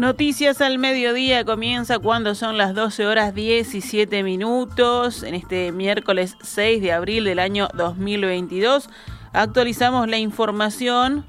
Noticias al mediodía comienza cuando son las 12 horas 17 minutos en este miércoles 6 de abril del año 2022. Actualizamos la información.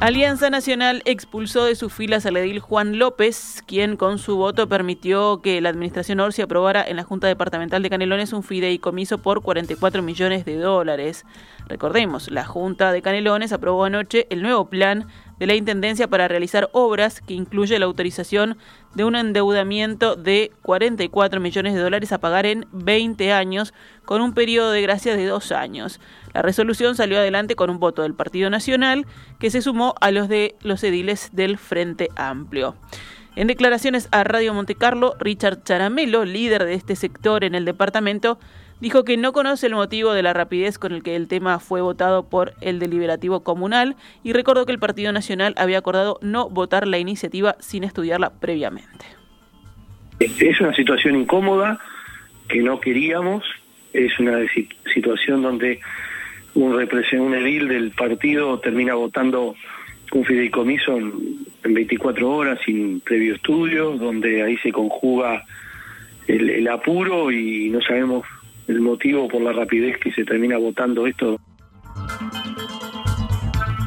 Alianza Nacional expulsó de sus filas al edil Juan López, quien con su voto permitió que la administración Orsi aprobara en la Junta Departamental de Canelones un fideicomiso por 44 millones de dólares. Recordemos, la Junta de Canelones aprobó anoche el nuevo plan de la Intendencia para realizar obras que incluye la autorización de un endeudamiento de 44 millones de dólares a pagar en 20 años con un periodo de gracia de dos años. La resolución salió adelante con un voto del Partido Nacional que se sumó a los de los ediles del Frente Amplio. En declaraciones a Radio Montecarlo, Richard Charamelo, líder de este sector en el departamento, dijo que no conoce el motivo de la rapidez con el que el tema fue votado por el deliberativo comunal y recordó que el Partido Nacional había acordado no votar la iniciativa sin estudiarla previamente. Es una situación incómoda que no queríamos, es una situación donde un un edil del partido termina votando un fideicomiso en, en 24 horas sin previo estudio, donde ahí se conjuga el apuro y no sabemos el motivo por la rapidez que se termina votando esto.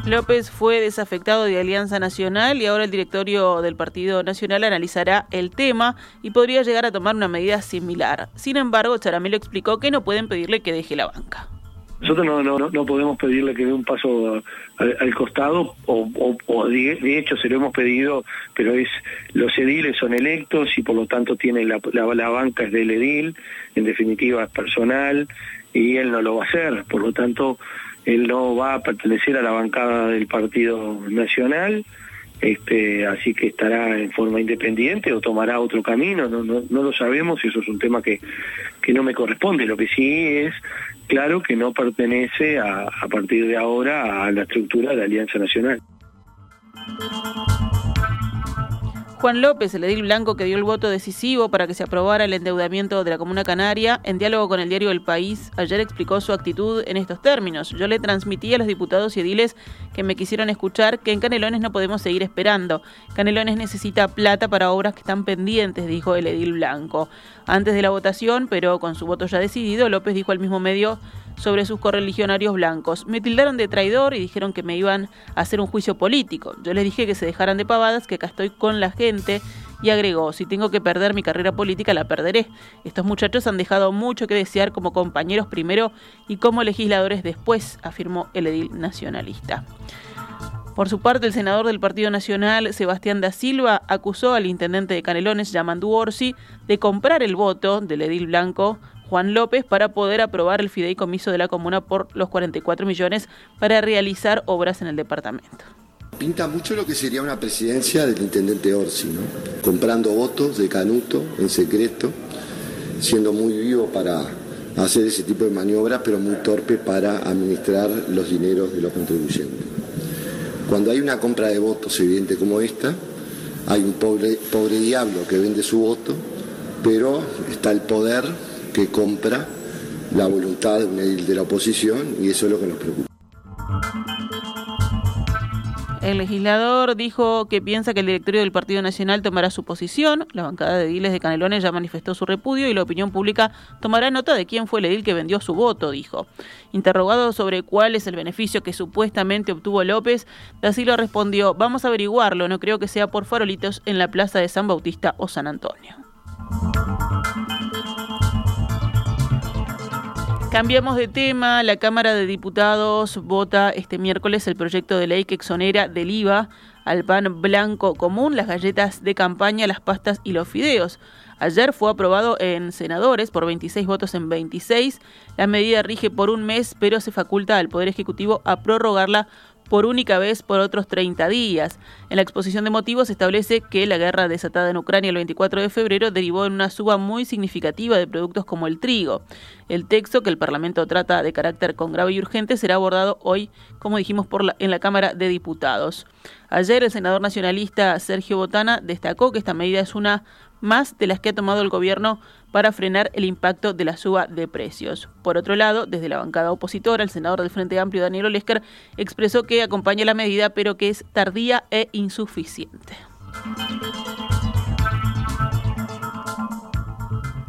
López fue desafectado de Alianza Nacional y ahora el directorio del Partido Nacional analizará el tema y podría llegar a tomar una medida similar. Sin embargo, Charamelo explicó que no pueden pedirle que deje la banca. Nosotros no, no, no podemos pedirle que dé un paso al, costado, o, de, hecho se lo hemos pedido, pero es los ediles son electos y por lo tanto tiene la, la, banca es del edil, en definitiva es personal, y él no lo va a hacer, por lo tanto él no va a pertenecer a la bancada del Partido Nacional, este, así que estará en forma independiente o tomará otro camino, no, no, no lo sabemos, eso es un tema que, que no me corresponde, lo que sí es claro que no pertenece a, partir de ahora a la estructura de la Alianza Nacional. Juan López, el edil blanco que dio el voto decisivo para que se aprobara el endeudamiento de la Comuna Canaria, en diálogo con el diario El País, ayer explicó su actitud en estos términos. Yo le transmití a los diputados y ediles que me quisieron escuchar que en Canelones no podemos seguir esperando. Canelones necesita plata para obras que están pendientes, dijo el edil blanco. Antes de la votación, pero con su voto ya decidido, López dijo al mismo medio sobre sus correligionarios blancos. Me tildaron de traidor y dijeron que me iban a hacer un juicio político. Yo les dije que se dejaran de pavadas, que acá estoy con la gente y agregó, si tengo que perder mi carrera política, la perderé. Estos muchachos han dejado mucho que desear como compañeros primero y como legisladores después, afirmó el edil nacionalista. Por su parte, el senador del Partido Nacional, Sebastián da Silva, acusó al intendente de Canelones, Yamandu Orsi, de comprar el voto del edil blanco Juan López para poder aprobar el fideicomiso de la comuna por los 44 millones para realizar obras en el departamento. Pinta mucho lo que sería una presidencia del intendente Orsi, ¿no? comprando votos de Canuto en secreto, siendo muy vivo para hacer ese tipo de maniobras, pero muy torpe para administrar los dineros de los contribuyentes. Cuando hay una compra de votos evidente como esta, hay un pobre, pobre diablo que vende su voto, pero está el poder que compra la voluntad de un edil de la oposición y eso es lo que nos preocupa. El legislador dijo que piensa que el directorio del Partido Nacional tomará su posición. La bancada de ediles de Canelones ya manifestó su repudio y la opinión pública tomará nota de quién fue el edil que vendió su voto, dijo. Interrogado sobre cuál es el beneficio que supuestamente obtuvo López, Da Silva respondió: Vamos a averiguarlo, no creo que sea por farolitos en la plaza de San Bautista o San Antonio. Cambiamos de tema. La Cámara de Diputados vota este miércoles el proyecto de ley que exonera del IVA al pan blanco común, las galletas de campaña, las pastas y los fideos. Ayer fue aprobado en senadores por 26 votos en 26. La medida rige por un mes, pero se faculta al Poder Ejecutivo a prorrogarla por única vez por otros 30 días. En la exposición de motivos se establece que la guerra desatada en Ucrania el 24 de febrero derivó en una suba muy significativa de productos como el trigo. El texto que el Parlamento trata de carácter con grave y urgente será abordado hoy, como dijimos, en la Cámara de Diputados. Ayer el senador nacionalista Sergio Botana destacó que esta medida es una más de las que ha tomado el gobierno para frenar el impacto de la suba de precios. Por otro lado, desde la bancada opositora, el senador del Frente Amplio, Daniel Olesker, expresó que acompaña la medida, pero que es tardía e insuficiente.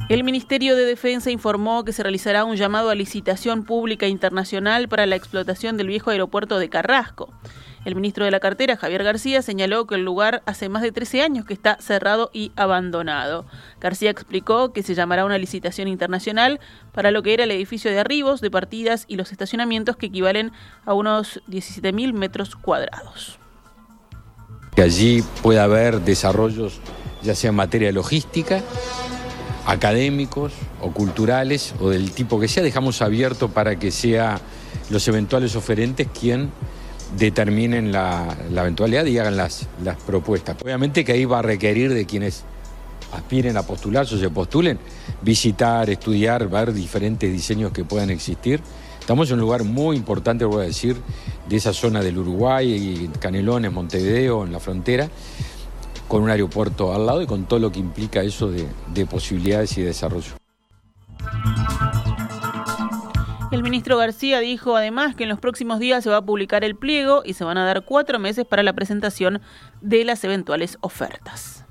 El Ministerio de Defensa informó que se realizará un llamado a licitación pública internacional para la explotación del viejo aeropuerto de Carrasco. El ministro de la cartera, Javier García, señaló que el lugar hace más de 13 años que está cerrado y abandonado. García explicó que se llamará una licitación internacional para lo que era el edificio de arribos, de partidas y los estacionamientos que equivalen a unos 17.000 metros cuadrados. Que allí pueda haber desarrollos, ya sea en materia logística, académicos o culturales o del tipo que sea, dejamos abierto para que sea los eventuales oferentes quien determinen la, eventualidad y hagan las, las propuestas. Obviamente que ahí va a requerir de quienes aspiren a postularse o se postulen, visitar, estudiar, ver diferentes diseños que puedan existir. Estamos en un lugar muy importante, voy a decir, de esa zona del Uruguay, Canelones, Montevideo, en la frontera, con un aeropuerto al lado y con todo lo que implica eso de, posibilidades y desarrollo. El ministro García dijo además que en los próximos días se va a publicar el pliego y se van a dar cuatro meses para la presentación de las eventuales ofertas.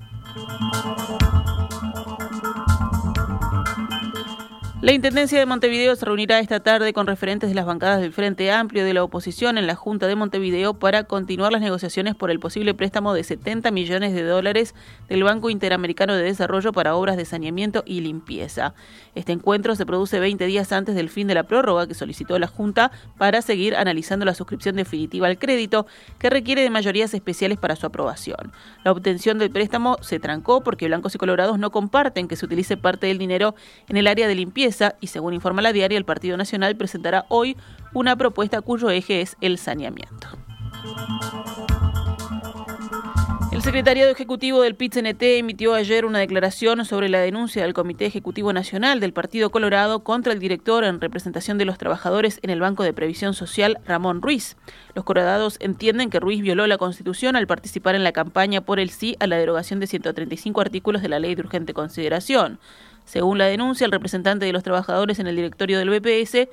La Intendencia de Montevideo se reunirá esta tarde con referentes de las bancadas del Frente Amplio de la oposición en la Junta de Montevideo para continuar las negociaciones por el posible préstamo de 70 millones de dólares del Banco Interamericano de Desarrollo para obras de saneamiento y limpieza. Este encuentro se produce 20 días antes del fin de la prórroga que solicitó la Junta para seguir analizando la suscripción definitiva al crédito, que requiere de mayorías especiales para su aprobación. La obtención del préstamo se trancó porque blancos y colorados no comparten que se utilice parte del dinero en el área de limpieza y según informa la diaria, el Partido Nacional presentará hoy una propuesta cuyo eje es el saneamiento. El secretario ejecutivo del pit emitió ayer una declaración sobre la denuncia del Comité Ejecutivo Nacional del Partido Colorado contra el director en representación de los trabajadores en el Banco de Previsión Social, Ramón Ruiz. Los colorados entienden que Ruiz violó la Constitución al participar en la campaña por el sí a la derogación de 135 artículos de la Ley de Urgente Consideración. Según la denuncia, el representante de los trabajadores en el directorio del BPS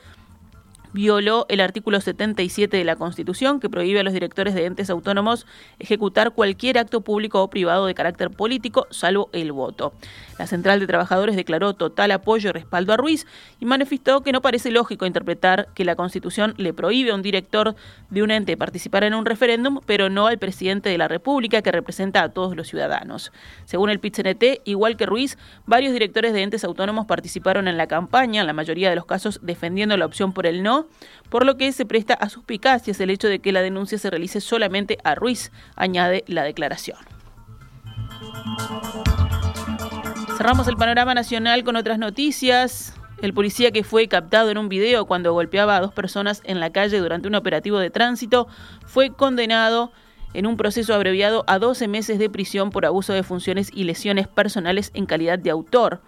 violó el artículo 77 de la Constitución que prohíbe a los directores de entes autónomos ejecutar cualquier acto público o privado de carácter político, salvo el voto. La Central de Trabajadores declaró total apoyo y respaldo a Ruiz y manifestó que no parece lógico interpretar que la Constitución le prohíbe a un director de un ente participar en un referéndum, pero no al presidente de la República que representa a todos los ciudadanos. Según el PIT-CNT, igual que Ruiz, varios directores de entes autónomos participaron en la campaña, en la mayoría de los casos defendiendo la opción por el no por lo que se presta a suspicacias el hecho de que la denuncia se realice solamente a Ruiz, añade la declaración. Cerramos el panorama nacional con otras noticias. El policía que fue captado en un video cuando golpeaba a dos personas en la calle durante un operativo de tránsito fue condenado en un proceso abreviado a 12 meses de prisión por abuso de funciones y lesiones personales en calidad de autor.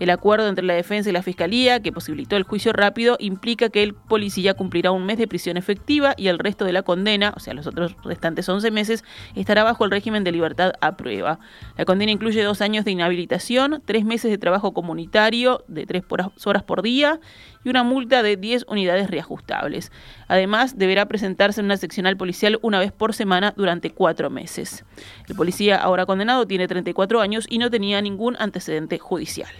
El acuerdo entre la defensa y la fiscalía, que posibilitó el juicio rápido, implica que el policía cumplirá un mes de prisión efectiva y el resto de la condena, o sea, los otros restantes 11 meses, estará bajo el régimen de libertad a prueba. La condena incluye dos años de inhabilitación, tres meses de trabajo comunitario de tres horas por día y una multa de 10 unidades reajustables. Además, deberá presentarse en una seccional policial una vez por semana durante cuatro meses. El policía ahora condenado tiene 34 años y no tenía ningún antecedente judicial.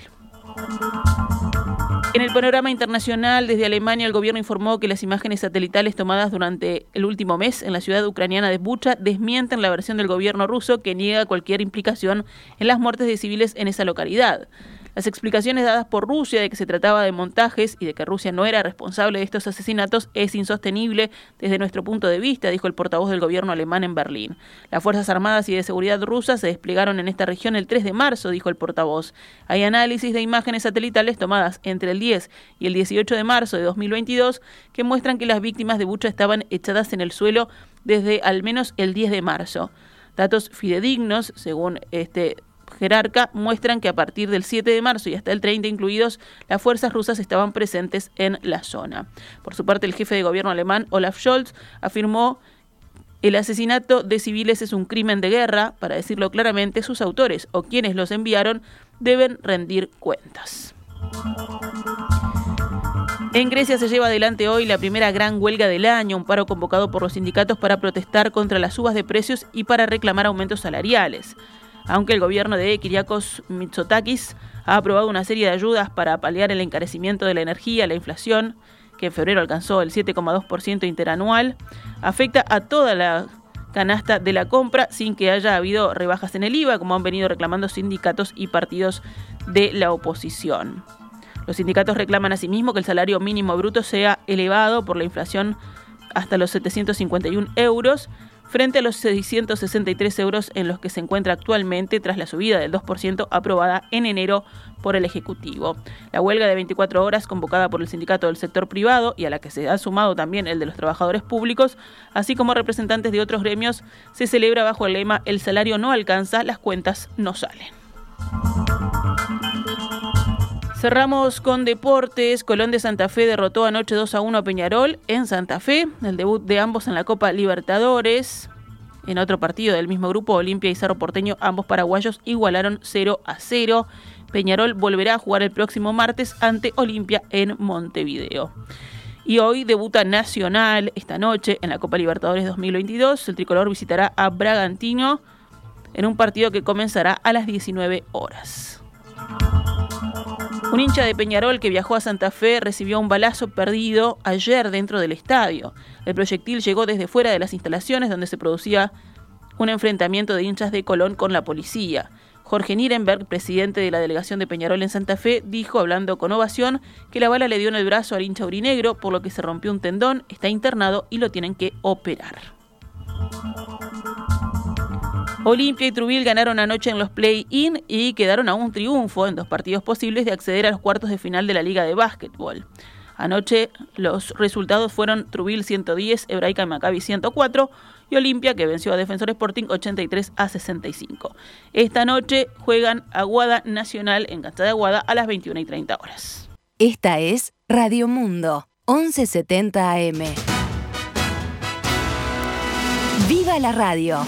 En el panorama internacional, desde Alemania, el gobierno informó que las imágenes satelitales tomadas durante el último mes en la ciudad ucraniana de Bucha desmienten la versión del gobierno ruso que niega cualquier implicación en las muertes de civiles en esa localidad. Las explicaciones dadas por Rusia de que se trataba de montajes y de que Rusia no era responsable de estos asesinatos es insostenible desde nuestro punto de vista, dijo el portavoz del gobierno alemán en Berlín. Las Fuerzas Armadas y de Seguridad rusas se desplegaron en esta región el 3 de marzo, dijo el portavoz. Hay análisis de imágenes satelitales tomadas entre el 10 y el 18 de marzo de 2022 que muestran que las víctimas de Bucha estaban echadas en el suelo desde al menos el 10 de marzo. Datos fidedignos, según este jerarca muestran que a partir del 7 de marzo y hasta el 30 incluidos, las fuerzas rusas estaban presentes en la zona. Por su parte, el jefe de gobierno alemán, Olaf Scholz, afirmó El asesinato de civiles es un crimen de guerra, para decirlo claramente, sus autores o quienes los enviaron deben rendir cuentas. En Grecia se lleva adelante hoy la primera gran huelga del año, un paro convocado por los sindicatos para protestar contra las subas de precios y para reclamar aumentos salariales. Aunque el gobierno de Kyriakos Mitsotakis ha aprobado una serie de ayudas para paliar el encarecimiento de la energía, la inflación, que en febrero alcanzó el 7,2% interanual, afecta a toda la canasta de la compra sin que haya habido rebajas en el IVA, como han venido reclamando sindicatos y partidos de la oposición. Los sindicatos reclaman asimismo que el salario mínimo bruto sea elevado por la inflación hasta los 751 euros frente a los 663 euros en los que se encuentra actualmente tras la subida del 2% aprobada en enero por el Ejecutivo. La huelga de 24 horas convocada por el sindicato del sector privado y a la que se ha sumado también el de los trabajadores públicos, así como representantes de otros gremios, se celebra bajo el lema El salario no alcanza, las cuentas no salen. Cerramos con deportes. Colón de Santa Fe derrotó anoche 2 a 1 a Peñarol en Santa Fe. El debut de ambos en la Copa Libertadores. En otro partido del mismo grupo, Olimpia y Cerro Porteño, ambos paraguayos igualaron 0 a 0. Peñarol volverá a jugar el próximo martes ante Olimpia en Montevideo. Y hoy debuta Nacional esta noche en la Copa Libertadores 2022. El tricolor visitará a Bragantino en un partido que comenzará a las 19 horas. Un hincha de Peñarol que viajó a Santa Fe recibió un balazo perdido ayer dentro del estadio. El proyectil llegó desde fuera de las instalaciones donde se producía un enfrentamiento de hinchas de Colón con la policía. Jorge Nierenberg, presidente de la delegación de Peñarol en Santa Fe, dijo, hablando con ovación, que la bala le dio en el brazo al hincha urinegro, por lo que se rompió un tendón, está internado y lo tienen que operar. Olimpia y Trubil ganaron anoche en los play-in y quedaron a un triunfo en dos partidos posibles de acceder a los cuartos de final de la Liga de Básquetbol. Anoche los resultados fueron Trubil 110, Hebraica y Maccabi 104 y Olimpia que venció a Defensor Sporting 83 a 65. Esta noche juegan Aguada Nacional en Cancha de Aguada a las 21 y 30 horas. Esta es Radio Mundo 1170 AM. ¡Viva la radio!